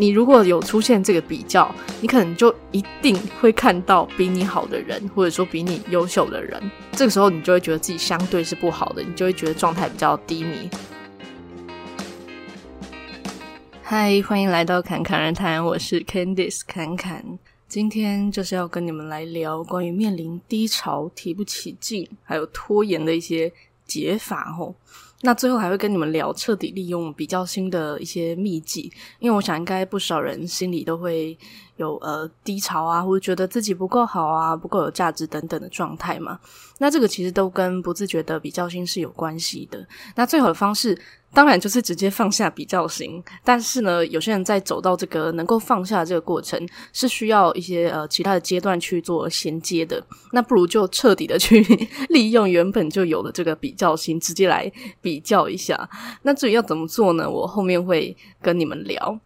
你如果有出现这个比较，你可能就一定会看到比你好的人，或者说比你优秀的人。这个时候，你就会觉得自己相对是不好的，你就会觉得状态比较低迷。嗨，欢迎来到侃侃而谈，我是 Candice 侃侃。今天就是要跟你们来聊关于面临低潮、提不起劲，还有拖延的一些解法哦。那最后还会跟你们聊彻底利用比较新的一些秘籍，因为我想应该不少人心里都会有呃低潮啊，或者觉得自己不够好啊、不够有价值等等的状态嘛。那这个其实都跟不自觉的比较心是有关系的。那最好的方式，当然就是直接放下比较心，但是呢，有些人在走到这个能够放下这个过程，是需要一些呃其他的阶段去做衔接的。那不如就彻底的去 利用原本就有的这个比较心，直接来比较一下。那至于要怎么做呢？我后面会跟你们聊。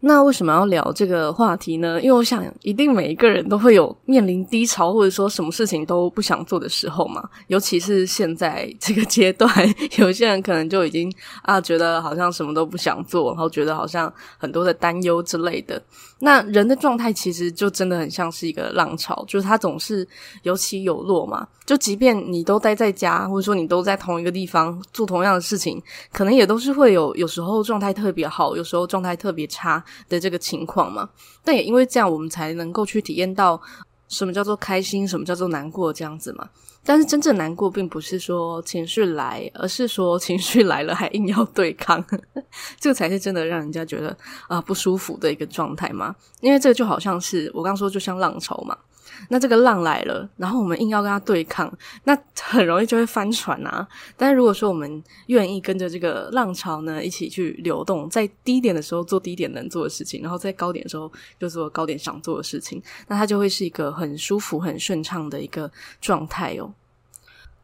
那为什么要聊这个话题呢？因为我想，一定每一个人都会有面临低潮，或者说什么事情都不想做的时候嘛。尤其是现在这个阶段，有些人可能就已经啊，觉得好像什么都不想做，然后觉得好像很多的担忧之类的。那人的状态其实就真的很像是一个浪潮，就是它总是有起有落嘛。就即便你都待在家，或者说你都在同一个地方做同样的事情，可能也都是会有有时候状态特别好，有时候状态特别差的这个情况嘛。但也因为这样，我们才能够去体验到什么叫做开心，什么叫做难过这样子嘛。但是真正难过，并不是说情绪来，而是说情绪来了还硬要对抗，这个才是真的让人家觉得啊、不舒服的一个状态嘛。因为这个就好像是我刚说，就像浪潮嘛。那这个浪来了，然后我们硬要跟它对抗，那很容易就会翻船啊。但是如果说我们愿意跟着这个浪潮呢，一起去流动，在低点的时候做低点能做的事情，然后在高点的时候就做高点想做的事情，那它就会是一个很舒服、很顺畅的一个状态哦。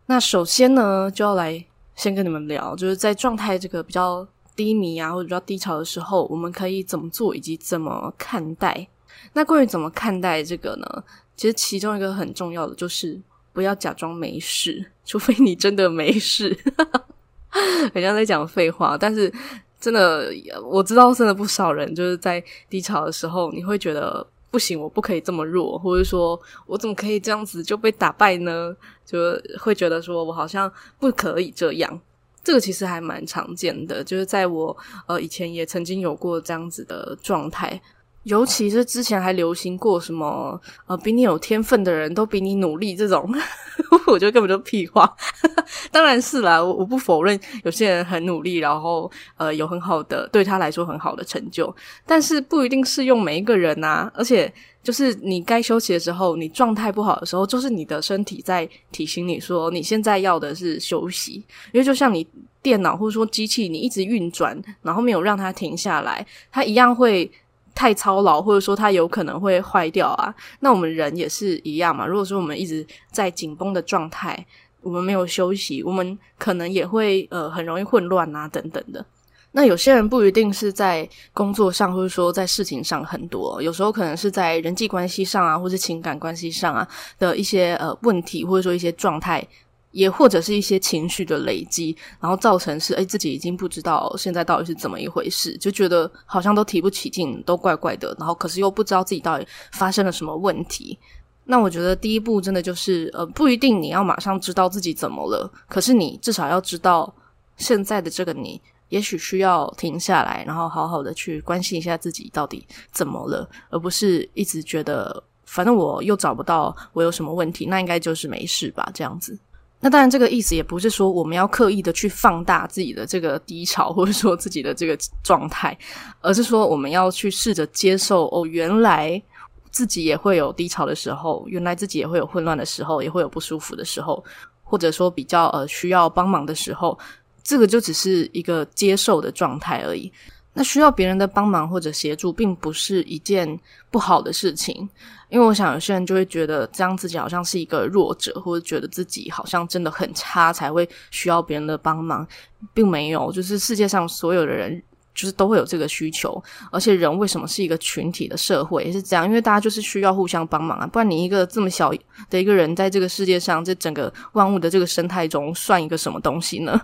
那首先呢，就要来先跟你们聊，就是在状态这个比较低迷啊，或者比较低潮的时候，我们可以怎么做，以及怎么看待。那关于怎么看待这个呢？其实其中一个很重要的就是不要假装没事，除非你真的没事。好像在讲废话，但是真的我知道，真的不少人就是在低潮的时候，你会觉得。不行，我不可以这么弱，或者说我怎么可以这样子就被打败呢？就会觉得说我好像不可以这样。这个其实还蛮常见的，就是在我呃以前也曾经有过这样子的状态。尤其是之前还流行过什么呃，比你有天分的人都比你努力这种，我觉得根本就屁话。当然是啦，我我不否认有些人很努力，然后呃有很好的对他来说很好的成就，但是不一定适用每一个人呐。而且就是你该休息的时候，你状态不好的时候，就是你的身体在提醒你说你现在要的是休息，因为就像你电脑或者说机器，你一直运转，然后没有让它停下来，它一样会。太操劳，或者说它有可能会坏掉啊。那我们人也是一样嘛。如果说我们一直在紧绷的状态，我们没有休息，我们可能也会呃很容易混乱啊等等的。那有些人不一定是在工作上，或者说在事情上很多，有时候可能是在人际关系上啊，或是情感关系上啊的一些呃问题，或者说一些状态。也或者是一些情绪的累积，然后造成是诶自己已经不知道现在到底是怎么一回事，就觉得好像都提不起劲，都怪怪的，然后可是又不知道自己到底发生了什么问题。那我觉得第一步真的就是呃不一定你要马上知道自己怎么了，可是你至少要知道现在的这个你，也许需要停下来，然后好好的去关心一下自己到底怎么了，而不是一直觉得反正我又找不到我有什么问题，那应该就是没事吧，这样子。那当然，这个意思也不是说我们要刻意的去放大自己的这个低潮，或者说自己的这个状态，而是说我们要去试着接受哦，原来自己也会有低潮的时候，原来自己也会有混乱的时候，也会有不舒服的时候，或者说比较呃需要帮忙的时候，这个就只是一个接受的状态而已。那需要别人的帮忙或者协助，并不是一件不好的事情，因为我想有些人就会觉得这样自己好像是一个弱者，或者觉得自己好像真的很差才会需要别人的帮忙，并没有，就是世界上所有的人就是都会有这个需求，而且人为什么是一个群体的社会也是这样，因为大家就是需要互相帮忙啊，不然你一个这么小的一个人在这个世界上，这整个万物的这个生态中算一个什么东西呢？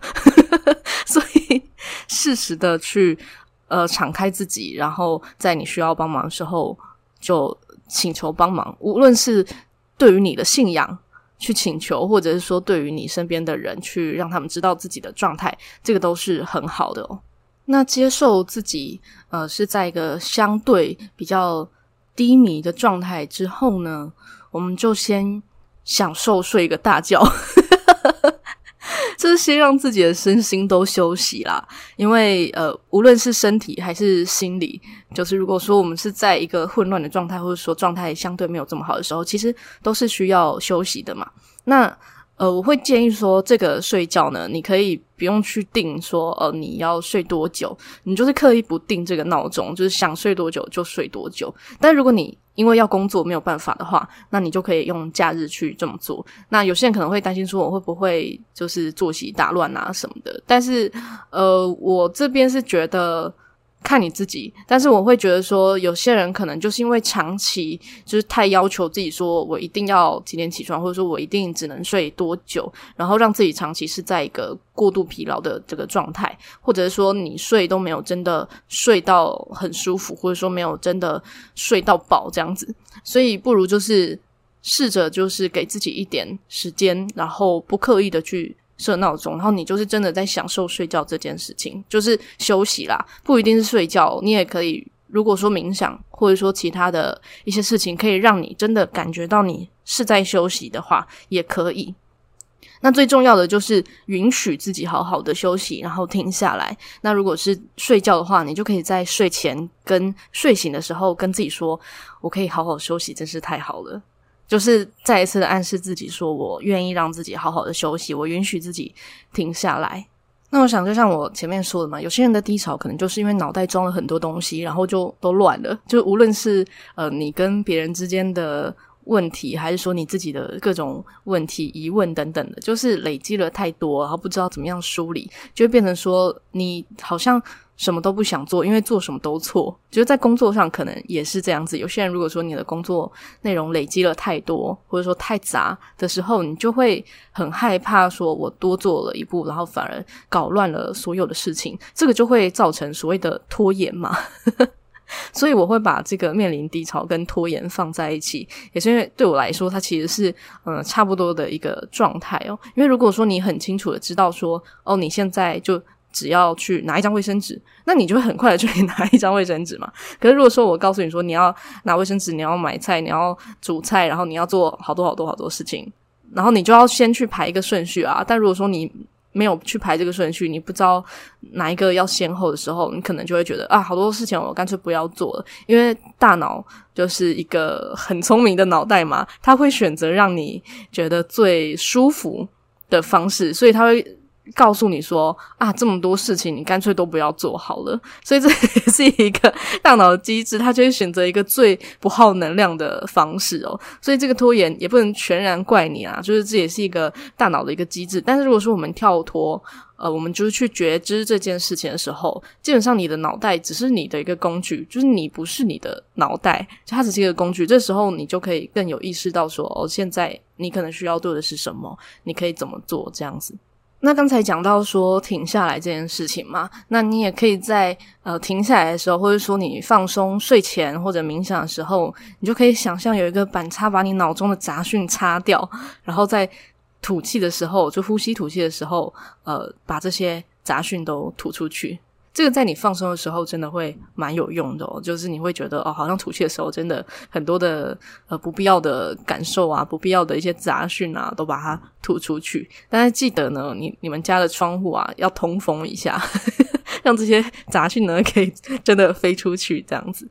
所以适时的去。呃敞开自己，然后在你需要帮忙的时候就请求帮忙，无论是对于你的信仰去请求，或者是说对于你身边的人去让他们知道自己的状态，这个都是很好的哦。那接受自己呃是在一个相对比较低迷的状态之后呢，我们就先享受睡一个大觉。是先让自己的身心都休息啦，因为呃，无论是身体还是心理，就是如果说我们是在一个混乱的状态，或者说状态相对没有这么好的时候，其实都是需要休息的嘛。那呃，我会建议说，这个睡觉呢，你可以不用去定说，呃，你要睡多久，你就是刻意不定这个闹钟，就是想睡多久就睡多久。但如果你因为要工作没有办法的话，那你就可以用假日去这么做。那有些人可能会担心说，我会不会就是作息打乱啊什么的？但是，呃，我这边是觉得。看你自己，但是我会觉得说，有些人可能就是因为长期就是太要求自己，说我一定要几点起床，或者说我一定只能睡多久，然后让自己长期是在一个过度疲劳的这个状态，或者是说你睡都没有真的睡到很舒服，或者说没有真的睡到饱这样子，所以不如就是试着就是给自己一点时间，然后不刻意的去。设闹钟，然后你就是真的在享受睡觉这件事情，就是休息啦，不一定是睡觉，你也可以，如果说冥想或者说其他的一些事情，可以让你真的感觉到你是在休息的话，也可以。那最重要的就是允许自己好好的休息，然后停下来。那如果是睡觉的话，你就可以在睡前跟睡醒的时候跟自己说：“我可以好好休息，真是太好了。”就是再一次的暗示自己，说我愿意让自己好好的休息，我允许自己停下来。那我想，就像我前面说的嘛，有些人的低潮可能就是因为脑袋装了很多东西，然后就都乱了。就无论是呃你跟别人之间的问题，还是说你自己的各种问题、疑问等等的，就是累积了太多，然后不知道怎么样梳理，就会变成说你好像。什么都不想做，因为做什么都错。就是在工作上可能也是这样子。有些人如果说你的工作内容累积了太多，或者说太杂的时候，你就会很害怕，说我多做了一步，然后反而搞乱了所有的事情，这个就会造成所谓的拖延嘛。所以我会把这个面临低潮跟拖延放在一起，也是因为对我来说，它其实是嗯、差不多的一个状态哦。因为如果说你很清楚的知道说，哦，你现在就。只要去拿一张卫生纸，那你就会很快的就可以拿一张卫生纸嘛。可是如果说我告诉你说，你要拿卫生纸，你要买菜，你要煮菜，然后你要做好多好多好多事情，然后你就要先去排一个顺序啊。但如果说你没有去排这个顺序，你不知道哪一个要先后的时候，你可能就会觉得啊，好多事情我干脆不要做了，因为大脑就是一个很聪明的脑袋嘛，它会选择让你觉得最舒服的方式，所以它会。告诉你说啊，这么多事情你干脆都不要做好了，所以这也是一个大脑的机制，它就会选择一个最不耗能量的方式哦。所以这个拖延也不能全然怪你啊，就是这也是一个大脑的一个机制。但是如果说我们跳脱，呃，我们就是去觉知这件事情的时候，基本上你的脑袋只是你的一个工具，就是你不是你的脑袋，就它只是一个工具。这时候你就可以更有意识到说，哦，现在你可能需要做的是什么，你可以怎么做这样子。那刚才讲到说停下来这件事情嘛，那你也可以在呃停下来的时候，或者说你放松睡前或者冥想的时候，你就可以想象有一个板擦把你脑中的杂讯擦掉，然后在吐气的时候，就呼吸吐气的时候，呃，把这些杂讯都吐出去。这个在你放松的时候，真的会蛮有用的。就是你会觉得哦，好像吐气的时候，真的很多的呃不必要的感受啊，不必要的一些杂讯啊，都把它吐出去。但是记得呢，你你们家的窗户啊，要通风一下，呵呵，让这些杂讯呢可以真的飞出去，这样子。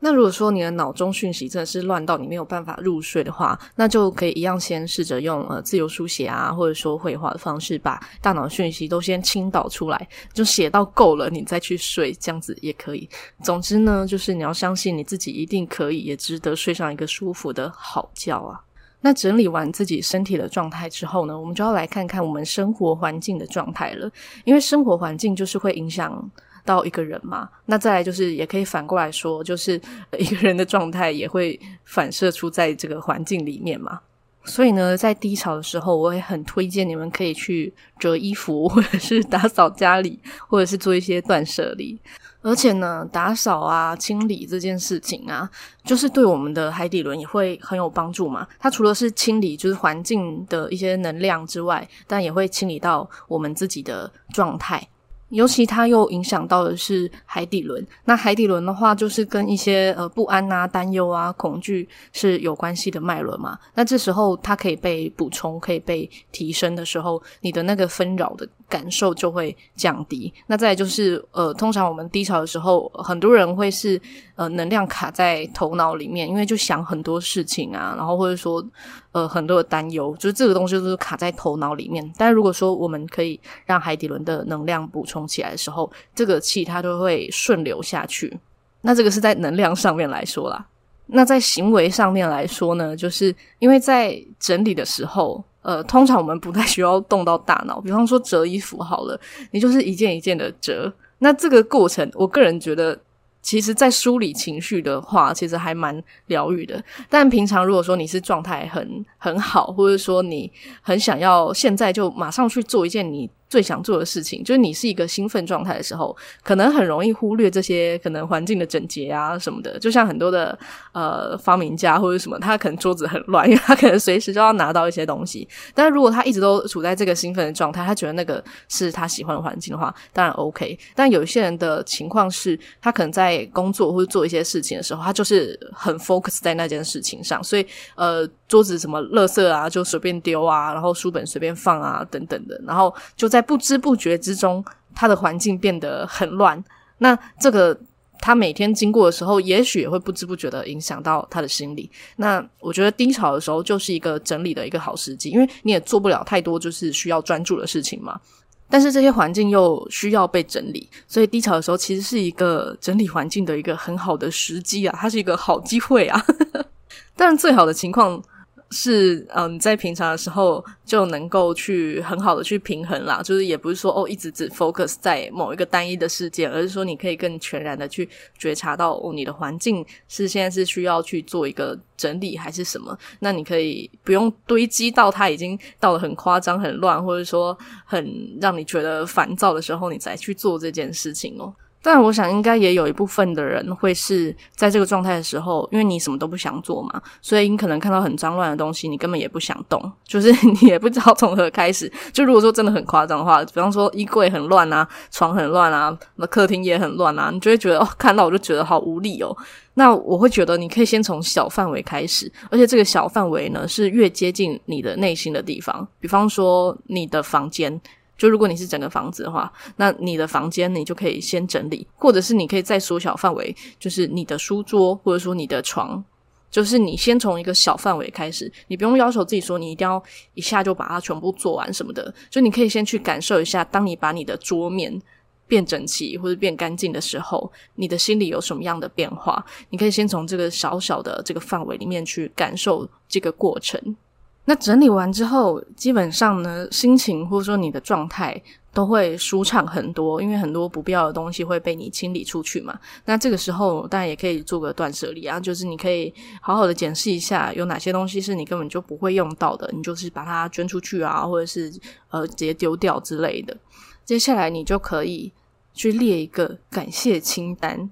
那如果说你的脑中讯息真的是乱到你没有办法入睡的话，那就可以一样先试着用呃自由书写啊，或者说绘画的方式，把大脑讯息都先倾倒出来，就写到够了，你再去睡，这样子也可以。总之呢，就是你要相信你自己一定可以，也值得睡上一个舒服的好觉啊。那整理完自己身体的状态之后呢，我们就要来看看我们生活环境的状态了，因为生活环境就是会影响。到一个人嘛，那再来就是也可以反过来说，就是一个人的状态也会反射出在这个环境里面嘛。所以呢，在低潮的时候，我也很推荐你们可以去折衣服，或者是打扫家里，或者是做一些断舍离。而且呢，打扫啊、清理这件事情啊，就是对我们的海底轮也会很有帮助嘛。它除了是清理就是环境的一些能量之外，但也会清理到我们自己的状态。尤其它又影响到的是海底轮，那海底轮的话，就是跟一些呃不安啊、担忧啊、恐惧是有关系的脉轮嘛。那这时候它可以被补充、可以被提升的时候，你的那个纷扰的感受就会降低。那再就是呃，通常我们低潮的时候，很多人会是呃能量卡在头脑里面，因为就想很多事情啊，然后或者说。呃，很多的担忧，就是这个东西都是卡在头脑里面。但如果说我们可以让海底轮的能量补充起来的时候，这个气它就会顺流下去。那这个是在能量上面来说啦。那在行为上面来说呢，就是因为在整理的时候，呃，通常我们不太需要动到大脑。比方说折衣服好了，你就是一件一件的折。那这个过程，我个人觉得。其实，在梳理情绪的话，其实还蛮疗愈的。但平常如果说你是状态很很好，或者说你很想要现在就马上去做一件你最想做的事情，就是你是一个兴奋状态的时候，可能很容易忽略这些可能环境的整洁啊什么的。就像很多的呃发明家或者什么，他可能桌子很乱，因 为他可能随时就要拿到一些东西。但是如果他一直都处在这个兴奋的状态，他觉得那个是他喜欢的环境的话，当然 OK。但有一些人的情况是，他可能在工作或者做一些事情的时候，他就是很 focus 在那件事情上，所以呃桌子什么垃圾啊就随便丢啊，然后书本随便放啊等等的，然后就在。在不知不觉之中，他的环境变得很乱。那这个他每天经过的时候，也许也会不知不觉的影响到他的心理。那我觉得低潮的时候就是一个整理的一个好时机，因为你也做不了太多就是需要专注的事情嘛。但是这些环境又需要被整理，所以低潮的时候其实是一个整理环境的一个很好的时机啊，它是一个好机会啊。但最好的情况。是，嗯，在平常的时候就能够去很好的去平衡啦，就是也不是说哦，一直只 focus 在某一个单一的事件，而是说你可以更全然的去觉察到哦，你的环境是现在是需要去做一个整理还是什么？那你可以不用堆积到它已经到了很夸张、很乱，或者说很让你觉得烦躁的时候，你再去做这件事情哦。但我想，应该也有一部分的人会是在这个状态的时候，因为你什么都不想做嘛，所以你可能看到很脏乱的东西，你根本也不想动，就是你也不知道从何开始。就如果说真的很夸张的话，比方说衣柜很乱啊，床很乱啊，那客厅也很乱啊，你就会觉得哦，看到我就觉得好无力哦。那我会觉得你可以先从小范围开始，而且这个小范围呢，是越接近你的内心的地方，比方说你的房间。就如果你是整个房子的话，那你的房间你就可以先整理，或者是你可以再缩小范围，就是你的书桌或者说你的床，就是你先从一个小范围开始，你不用要求自己说你一定要一下就把它全部做完什么的，就你可以先去感受一下，当你把你的桌面变整齐或者变干净的时候，你的心里有什么样的变化？你可以先从这个小小的这个范围里面去感受这个过程。那整理完之后，基本上呢，心情或者说你的状态都会舒畅很多，因为很多不必要的东西会被你清理出去嘛。那这个时候当然也可以做个断舍离啊，就是你可以好好的检视一下，有哪些东西是你根本就不会用到的，你就是把它捐出去啊，或者是呃直接丢掉之类的。接下来你就可以去列一个感谢清单。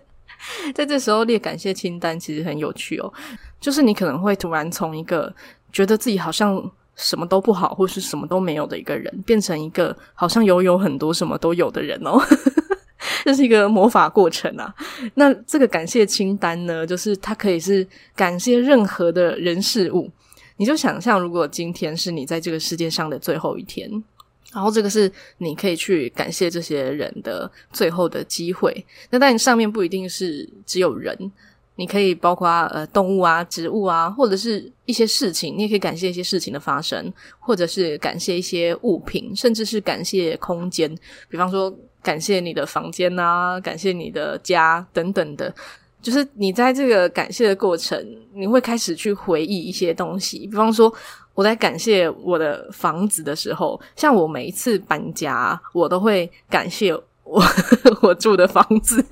在这时候列感谢清单其实很有趣哦，就是你可能会突然从一个觉得自己好像什么都不好，或是什么都没有的一个人，变成一个好像拥有很多什么都有的人哦。这是一个魔法过程啊。那这个感谢清单呢，就是它可以是感谢任何的人事物。你就想象，如果今天是你在这个世界上的最后一天，然后这个是你可以去感谢这些人的最后的机会。那但上面不一定是只有人。你可以包括呃动物啊、植物啊，或者是一些事情，你也可以感谢一些事情的发生，或者是感谢一些物品，甚至是感谢空间。比方说，感谢你的房间啊，感谢你的家等等的。就是你在这个感谢的过程，你会开始去回忆一些东西。比方说，我在感谢我的房子的时候，像我每一次搬家，我都会感谢我 我住的房子。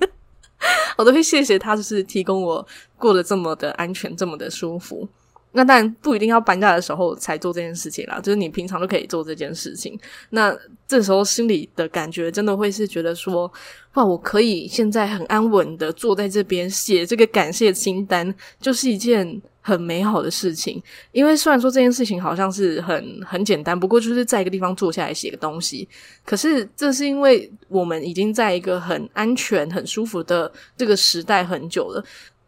我都会谢谢他，就是提供我过得这么的安全，这么的舒服。那当然不一定要搬家的时候才做这件事情啦，就是你平常都可以做这件事情。那这时候心里的感觉真的会是觉得说，哇，我可以现在很安稳的坐在这边写这个感谢清单，就是一件很美好的事情。因为虽然说这件事情好像是很很简单，不过就是在一个地方坐下来写个东西。可是这是因为我们已经在一个很安全、很舒服的这个时代很久了。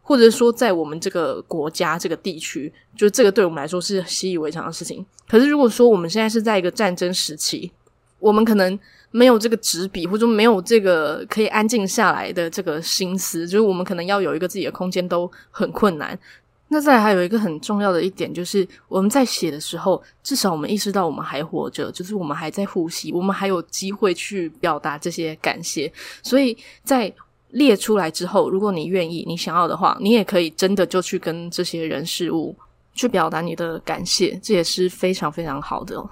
或者说，在我们这个国家、这个地区，就这个对我们来说是习以为常的事情。可是，如果说我们现在是在一个战争时期，我们可能没有这个纸笔，或者说没有这个可以安静下来的这个心思，就是我们可能要有一个自己的空间都很困难。那再来还有一个很重要的一点，就是我们在写的时候，至少我们意识到我们还活着，就是我们还在呼吸，我们还有机会去表达这些感谢。所以在列出来之后，如果你愿意，你想要的话，你也可以真的就去跟这些人事物去表达你的感谢，这也是非常非常好的。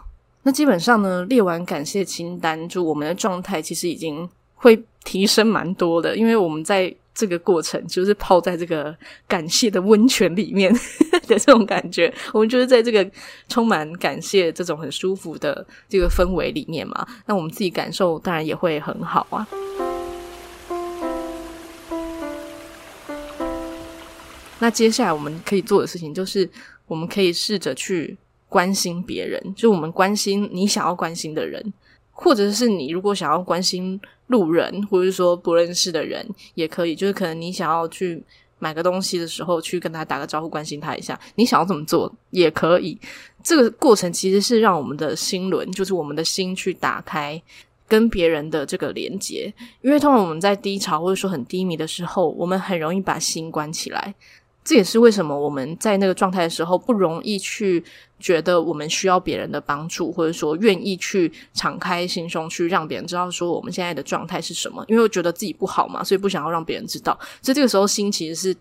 那基本上呢，列完感谢清单，就我们的状态其实已经会提升蛮多的，因为我们在这个过程就是泡在这个感谢的温泉里面 的这种感觉，我们就是在这个充满感谢这种很舒服的这个氛围里面嘛，那我们自己感受当然也会很好啊。那接下来我们可以做的事情就是，我们可以试着去关心别人，就我们关心你想要关心的人，或者是你如果想要关心路人，或者说不认识的人也可以。就是可能你想要去买个东西的时候，去跟他打个招呼，关心他一下。你想要怎么做也可以。这个过程其实是让我们的心轮，就是我们的心去打开跟别人的这个连接。因为通常我们在低潮或者说很低迷的时候，我们很容易把心关起来。这也是为什么我们在那个状态的时候不容易去觉得我们需要别人的帮助，或者说愿意去敞开心胸去让别人知道说我们现在的状态是什么。因为我觉得自己不好嘛，所以不想要让别人知道。所以这个时候心其实是，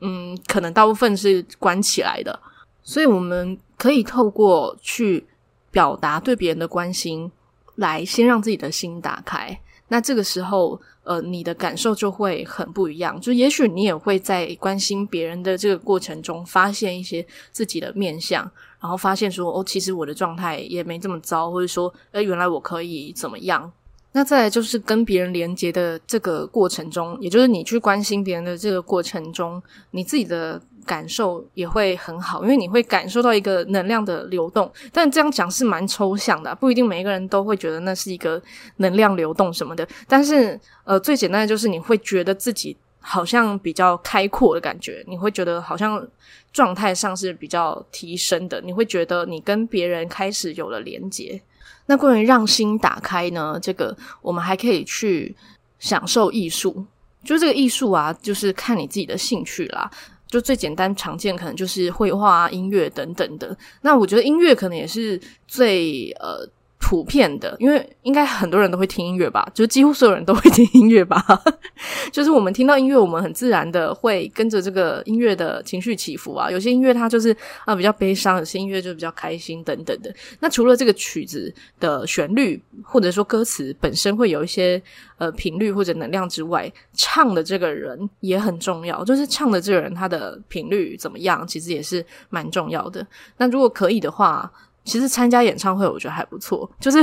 嗯，可能大部分是关起来的。所以我们可以透过去表达对别人的关心，来先让自己的心打开。那这个时候，呃，你的感受就会很不一样。就也许你也会在关心别人的这个过程中，发现一些自己的面相，然后发现说，哦，其实我的状态也没这么糟，或者说，呃，原来我可以怎么样？那再来就是跟别人连接的这个过程中，也就是你去关心别人的这个过程中，你自己的。感受也会很好，因为你会感受到一个能量的流动。但这样讲是蛮抽象的，不一定每一个人都会觉得那是一个能量流动什么的。但是，呃，最简单的就是你会觉得自己好像比较开阔的感觉，你会觉得好像状态上是比较提升的。你会觉得你跟别人开始有了连接。那关于让心打开呢？这个我们还可以去享受艺术，就这个艺术啊，就是看你自己的兴趣啦。就最简单常见，可能就是绘画、音乐等等的。那我觉得音乐可能也是最呃。普遍的，因为应该很多人都会听音乐吧，就几乎所有人都会听音乐吧。就是我们听到音乐，我们很自然的会跟着这个音乐的情绪起伏啊。有些音乐它就是啊比较悲伤，有些音乐就比较开心等等的。那除了这个曲子的旋律或者说歌词本身会有一些呃频率或者能量之外，唱的这个人也很重要。就是唱的这个人他的频率怎么样，其实也是蛮重要的。那如果可以的话。其实参加演唱会，我觉得还不错。就是，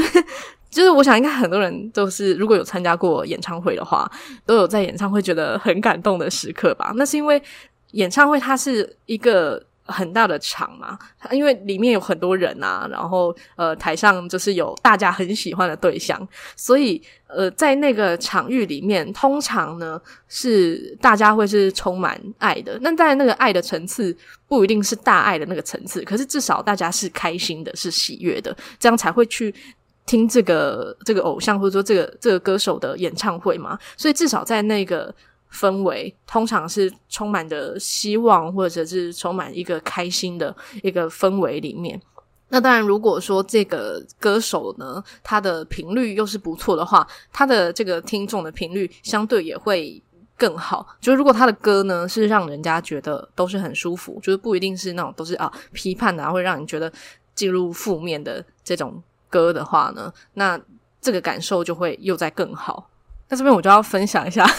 就是，我想应该很多人都是，如果有参加过演唱会的话，都有在演唱会觉得很感动的时刻吧。那是因为演唱会它是一个。很大的场嘛，因为里面有很多人啊，然后呃台上就是有大家很喜欢的对象，所以呃在那个场域里面，通常呢是大家会是充满爱的。那在那个爱的层次不一定是大爱的那个层次，可是至少大家是开心的，是喜悦的，这样才会去听这个这个偶像或者说这个这个歌手的演唱会嘛。所以至少在那个。氛围通常是充满着希望，或者是充满一个开心的一个氛围里面。那当然，如果说这个歌手呢，他的频率又是不错的话，他的这个听众的频率相对也会更好。就是如果他的歌呢是让人家觉得都是很舒服，就是不一定是那种都是啊批判的，会让你觉得进入负面的这种歌的话呢，那这个感受就会又再更好。那这边我就要分享一下。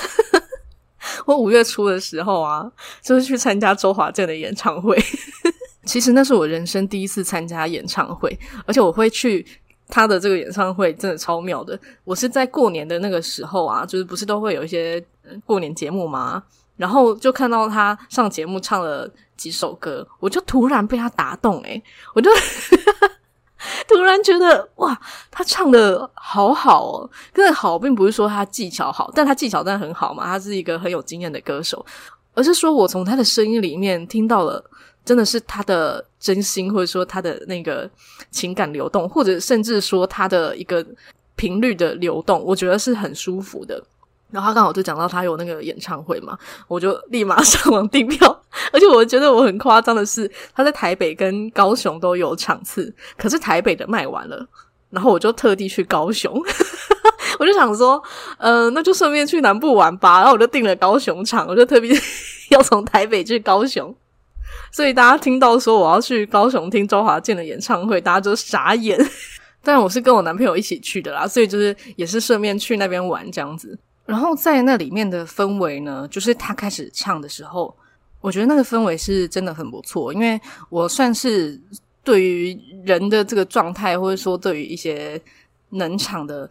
我五月初的时候啊，就是去参加周华健的演唱会。其实那是我人生第一次参加演唱会，而且我会去他的这个演唱会，真的超妙的。我是在过年的那个时候啊，就是不是都会有一些过年节目吗？然后就看到他上节目唱了几首歌，我就突然被他打动，诶，我就突然觉得哇，他唱的好好哦。真的好，并不是说他技巧好，但他技巧真的很好嘛，他是一个很有经验的歌手，而是说我从他的声音里面听到了，真的是他的真心，或者说他的那个情感流动，或者甚至说他的一个频率的流动，我觉得是很舒服的。然后他刚好就讲到他有那个演唱会嘛，我就立马 上网订票。而且我觉得我很夸张的是，他在台北跟高雄都有场次，可是台北的卖完了，然后我就特地去高雄，我就想说，呃，那就顺便去南部玩吧。然后我就订了高雄场，我就特别 要从台北去高雄。所以大家听到说我要去高雄听周华健的演唱会，大家就傻眼。但我是跟我男朋友一起去的啦，所以就是也是顺便去那边玩这样子。然后在那里面的氛围呢，就是他开始唱的时候，我觉得那个氛围是真的很不错。因为我算是对于人的这个状态，或者说对于一些能场的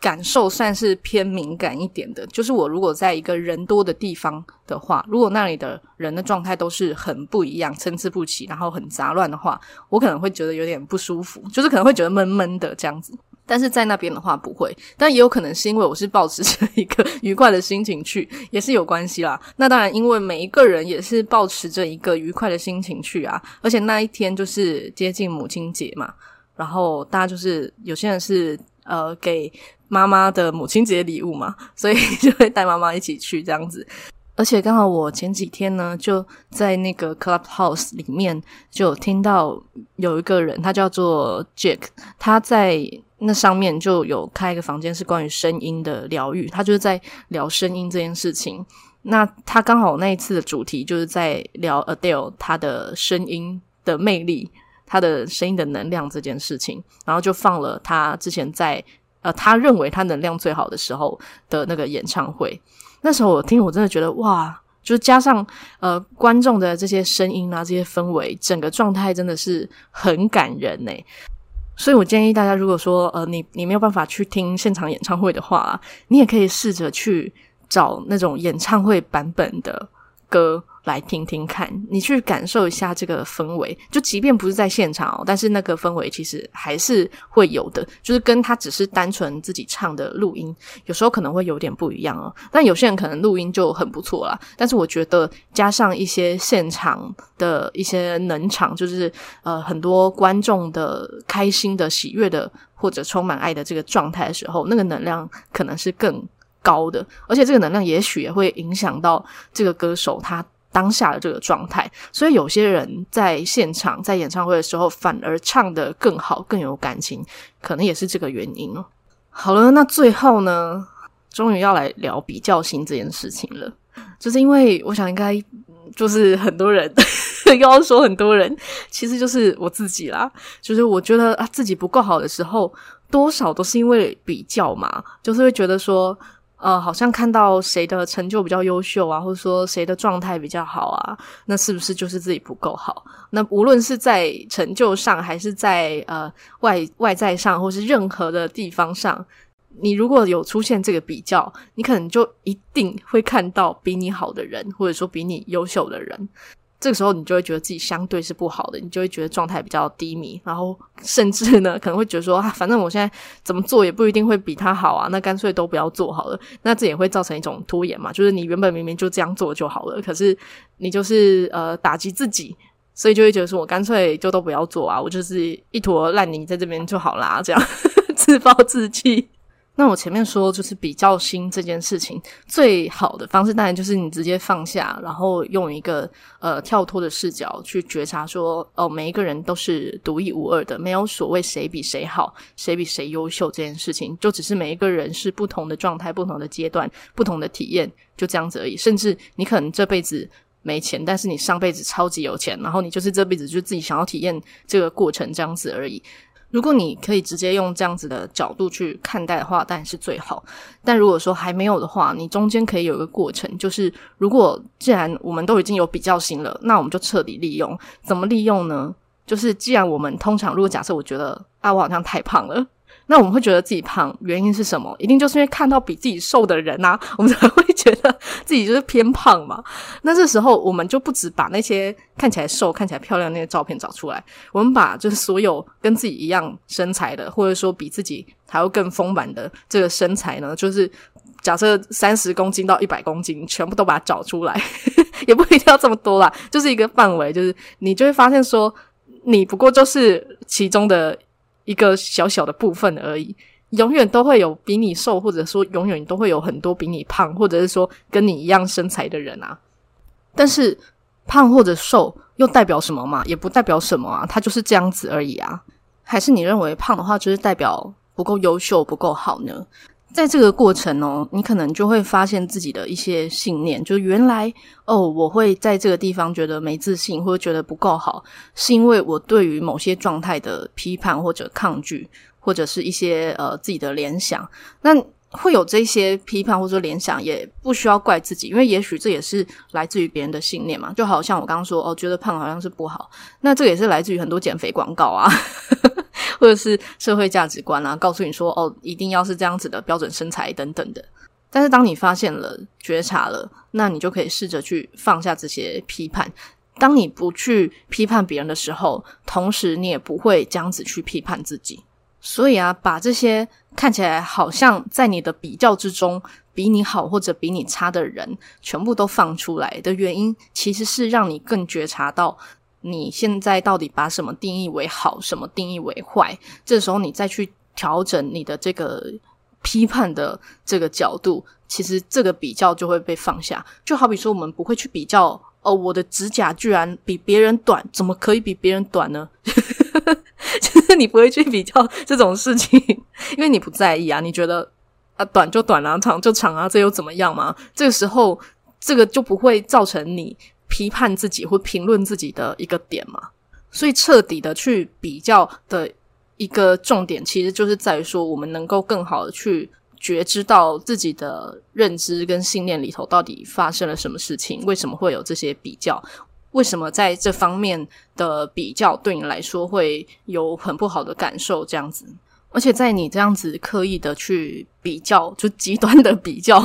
感受，算是偏敏感一点的。就是我如果在一个人多的地方的话，如果那里的人的状态都是很不一样、参差不齐，然后很杂乱的话，我可能会觉得有点不舒服，就是可能会觉得闷闷的这样子。但是在那边的话不会，但也有可能是因为我是抱持着一个愉快的心情去，也是有关系啦。那当然，因为每一个人也是抱持着一个愉快的心情去啊，而且那一天就是接近母亲节嘛，然后大家就是有些人是呃给妈妈的母亲节礼物嘛，所以就会带妈妈一起去这样子。而且刚好我前几天呢，就在那个 Clubhouse 里面就听到有一个人，他叫做 Jack，他在那上面就有开一个房间，是关于声音的疗愈，他就是在聊声音这件事情。那他刚好那一次的主题就是在聊 Adele 他的声音的魅力，他的声音的能量这件事情，然后就放了他之前在呃他认为他能量最好的时候的那个演唱会。那时候我听，我真的觉得哇，就加上呃观众的这些声音啊，这些氛围，整个状态真的是很感人诶。所以我建议大家，如果说呃你你没有办法去听现场演唱会的话，你也可以试着去找那种演唱会版本的歌。来听听看，你去感受一下这个氛围。就即便不是在现场哦，但是那个氛围其实还是会有的。就是跟他只是单纯自己唱的录音，有时候可能会有点不一样哦。但有些人可能录音就很不错啦。但是我觉得加上一些现场的一些能场，就是呃很多观众的开心的、喜悦的或者充满爱的这个状态的时候，那个能量可能是更高的。而且这个能量也许也会影响到这个歌手他。当下的这个状态，所以有些人在现场在演唱会的时候，反而唱得更好，更有感情，可能也是这个原因哦。好了，那最后呢，终于要来聊比较心这件事情了，就是因为我想应该就是很多人 又要说很多人，其实就是我自己啦，就是我觉得啊自己不够好的时候，多少都是因为比较嘛，就是会觉得说。呃，好像看到谁的成就比较优秀啊，或者说谁的状态比较好啊，那是不是就是自己不够好？那无论是在成就上，还是在呃外外在上，或是任何的地方上，你如果有出现这个比较，你可能就一定会看到比你好的人，或者说比你优秀的人。这个时候，你就会觉得自己相对是不好的，你就会觉得状态比较低迷，然后甚至呢，可能会觉得说啊，反正我现在怎么做也不一定会比他好啊，那干脆都不要做好了。那这也会造成一种拖延嘛，就是你原本明明就这样做就好了，可是你就是呃打击自己，所以就会觉得说我干脆就都不要做啊，我就是一坨烂泥在这边就好啦，这样 自暴自弃。那我前面说，就是比较心这件事情，最好的方式当然就是你直接放下，然后用一个呃跳脱的视角去觉察说，哦，每一个人都是独一无二的，没有所谓谁比谁好，谁比谁优秀这件事情，就只是每一个人是不同的状态、不同的阶段、不同的体验，就这样子而已。甚至你可能这辈子没钱，但是你上辈子超级有钱，然后你就是这辈子就自己想要体验这个过程这样子而已。如果你可以直接用这样子的角度去看待的话，当然是最好。但如果说还没有的话，你中间可以有一个过程，就是如果既然我们都已经有比较心了，那我们就彻底利用。怎么利用呢？就是既然我们通常，如果假设我觉得啊，我好像太胖了。那我们会觉得自己胖，原因是什么？一定就是因为看到比自己瘦的人啊，我们才会觉得自己就是偏胖嘛。那这时候我们就不止把那些看起来瘦、看起来漂亮那些照片找出来，我们把就是所有跟自己一样身材的，或者说比自己还要更丰满的这个身材呢，就是假设三十公斤到一百公斤，全部都把它找出来，也不一定要这么多啦，就是一个范围，就是你就会发现说，你不过就是其中的。一个小小的部分而已，永远都会有比你瘦，或者说永远都会有很多比你胖，或者是说跟你一样身材的人啊。但是胖或者瘦又代表什么嘛？也不代表什么啊，它就是这样子而已啊。还是你认为胖的话就是代表不够优秀、不够好呢？在这个过程哦，你可能就会发现自己的一些信念，就原来哦，我会在这个地方觉得没自信，或者觉得不够好，是因为我对于某些状态的批判或者抗拒，或者是一些呃自己的联想。那会有这些批判或者联想，也不需要怪自己，因为也许这也是来自于别人的信念嘛。就好像我刚刚说哦，觉得胖好像是不好，那这也是来自于很多减肥广告啊。或者是社会价值观啊，告诉你说哦，一定要是这样子的标准身材等等的。但是当你发现了、觉察了，那你就可以试着去放下这些批判。当你不去批判别人的时候，同时你也不会这样子去批判自己。所以啊，把这些看起来好像在你的比较之中比你好或者比你差的人，全部都放出来的原因，其实是让你更觉察到。你现在到底把什么定义为好，什么定义为坏？这时候你再去调整你的这个批判的这个角度，其实这个比较就会被放下。就好比说，我们不会去比较哦，我的指甲居然比别人短，怎么可以比别人短呢？就是你不会去比较这种事情，因为你不在意啊，你觉得啊，短就短啊，长就长啊，这又怎么样嘛？这个时候，这个就不会造成你。批判自己或评论自己的一个点嘛，所以彻底的去比较的一个重点，其实就是在于说，我们能够更好的去觉知到自己的认知跟信念里头到底发生了什么事情，为什么会有这些比较，为什么在这方面的比较对你来说会有很不好的感受，这样子。而且在你这样子刻意的去比较，就极端的比较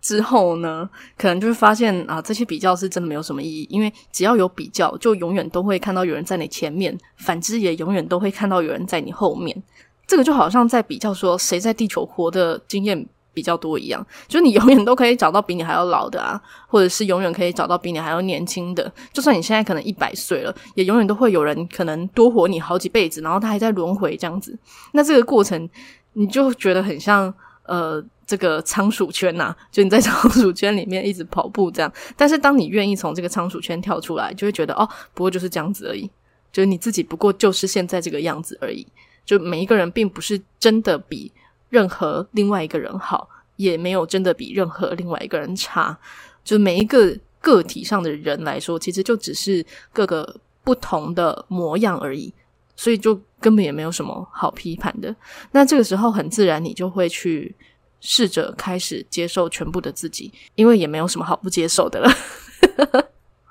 之后呢，可能就会发现啊，这些比较是真的没有什么意义。因为只要有比较，就永远都会看到有人在你前面，反之也永远都会看到有人在你后面。这个就好像在比较说谁在地球活的经验比较多一样，就是你永远都可以找到比你还要老的啊，或者是永远可以找到比你还要年轻的。就算你现在可能一百岁了，也永远都会有人可能多活你好几辈子，然后他还在轮回这样子。那这个过程，你就觉得很像呃这个仓鼠圈呐、就你在仓鼠圈里面一直跑步这样。但是当你愿意从这个仓鼠圈跳出来，就会觉得哦，不过就是这样子而已，就是你自己不过就是现在这个样子而已。就每一个人并不是真的比。任何另外一个人好，也没有真的比任何另外一个人差。就每一个个体上的人来说，其实就只是各个不同的模样而已，所以就根本也没有什么好批判的。那这个时候，很自然你就会去试着开始接受全部的自己，因为也没有什么好不接受的了。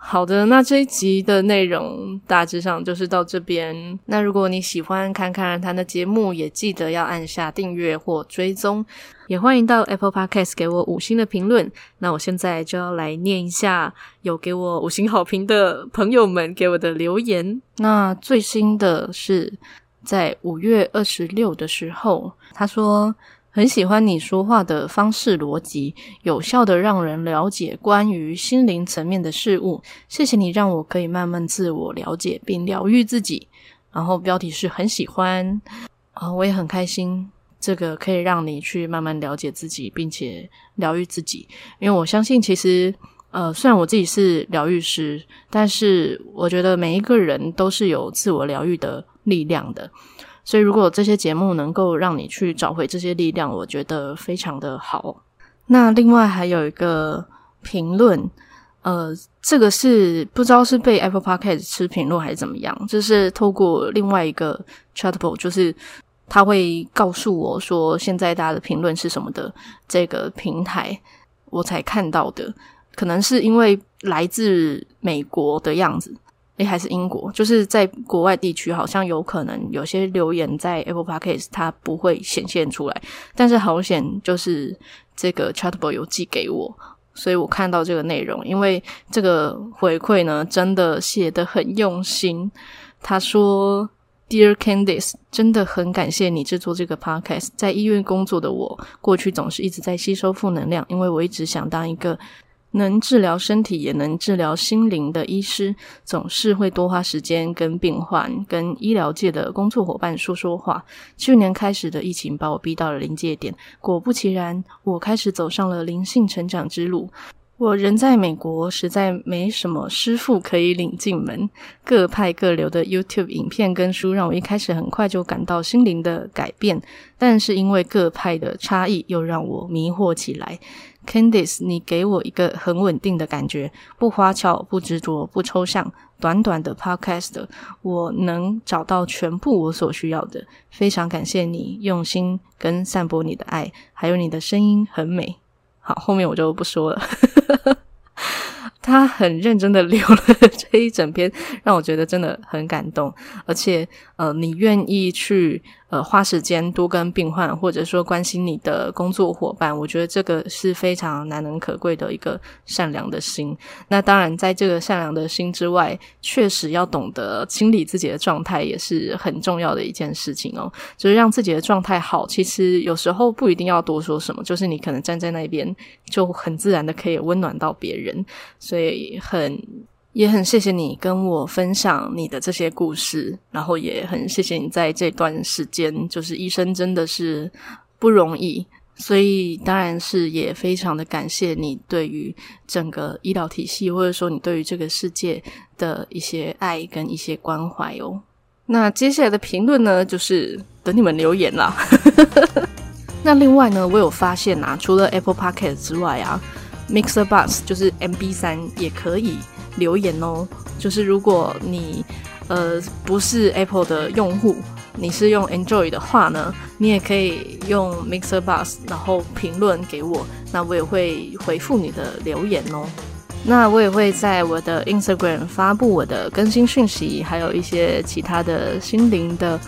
好的，那这一集的内容大致上就是到这边。那如果你喜欢侃侃而谈的节目，也记得要按下订阅或追踪，也欢迎到 Apple Podcast 给我五星的评论。那我现在就要来念一下有给我五星好评的朋友们给我的留言。那最新的是在五月二十六的时候，他说。很喜欢你说话的方式逻辑，有效的让人了解关于心灵层面的事物。谢谢你让我可以慢慢自我了解并疗愈自己。然后标题是很喜欢啊，我也很开心，这个可以让你去慢慢了解自己，并且疗愈自己。因为我相信，其实呃，虽然我自己是疗愈师，但是我觉得每一个人都是有自我疗愈的力量的。所以，如果这些节目能够让你去找回这些力量，我觉得非常的好。那另外还有一个评论，呃，这个是不知道是被 Apple Podcast 吃评论还是怎么样，就是透过另外一个 Chatable，就是他会告诉我说现在大家的评论是什么的这个平台，我才看到的。可能是因为来自美国的样子。诶，还是英国，就是在国外地区，好像有可能有些留言在 Apple Podcast 它不会显现出来，但是好险就是这个 Chatable 有寄给我，所以我看到这个内容，因为这个回馈呢，真的写得很用心。他说：“Dear Candice，真的很感谢你制作这个 Podcast。在医院工作的我，过去总是一直在吸收负能量，因为我一直想当一个。”能治疗身体也能治疗心灵的医师，总是会多花时间跟病患、跟医疗界的工作伙伴说说话。去年开始的疫情把我逼到了临界点，果不其然，我开始走上了灵性成长之路。我人在美国，实在没什么师傅可以领进门。各派各流的 YouTube 影片跟书，让我一开始很快就感到心灵的改变，但是因为各派的差异，又让我迷惑起来。Candice，你给我一个很稳定的感觉，不花俏，不执着，不抽象。短短的 Podcast，我能找到全部我所需要的。非常感谢你用心跟散播你的爱，还有你的声音很美。好，后面我就不说了。他很认真的留了这一整篇，让我觉得真的很感动，而且呃，你愿意去。呃，花时间多跟病患，或者说关心你的工作伙伴，我觉得这个是非常难能可贵的一个善良的心。那当然，在这个善良的心之外，确实要懂得清理自己的状态，也是很重要的一件事情哦。就是让自己的状态好，其实有时候不一定要多说什么，就是你可能站在那边，就很自然的可以温暖到别人，所以很。也很谢谢你跟我分享你的这些故事，然后也很谢谢你在这段时间，就是医生真的是不容易，所以当然是也非常的感谢你对于整个医疗体系，或者说你对于这个世界的一些爱跟一些关怀哦。那接下来的评论呢，就是等你们留言啦。那另外呢，我有发现啊，除了 Apple Podcast 之外啊，Mixer Bus 就是 MB 三也可以。留言哦，就是如果你呃不是 Apple 的用户，你是用 Android 的话呢，你也可以用 Mixer Box，然后评论给我，那我也会回复你的留言哦。那我也会在我的 Instagram 发布我的更新讯息，还有一些其他的心灵的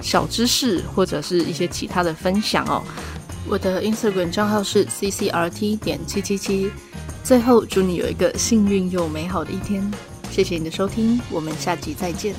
小知识，或者是一些其他的分享哦。我的 Instagram 账号是 ccrt 点七七七。最后，祝你有一个幸运又美好的一天。谢谢你的收听，我们下集再见。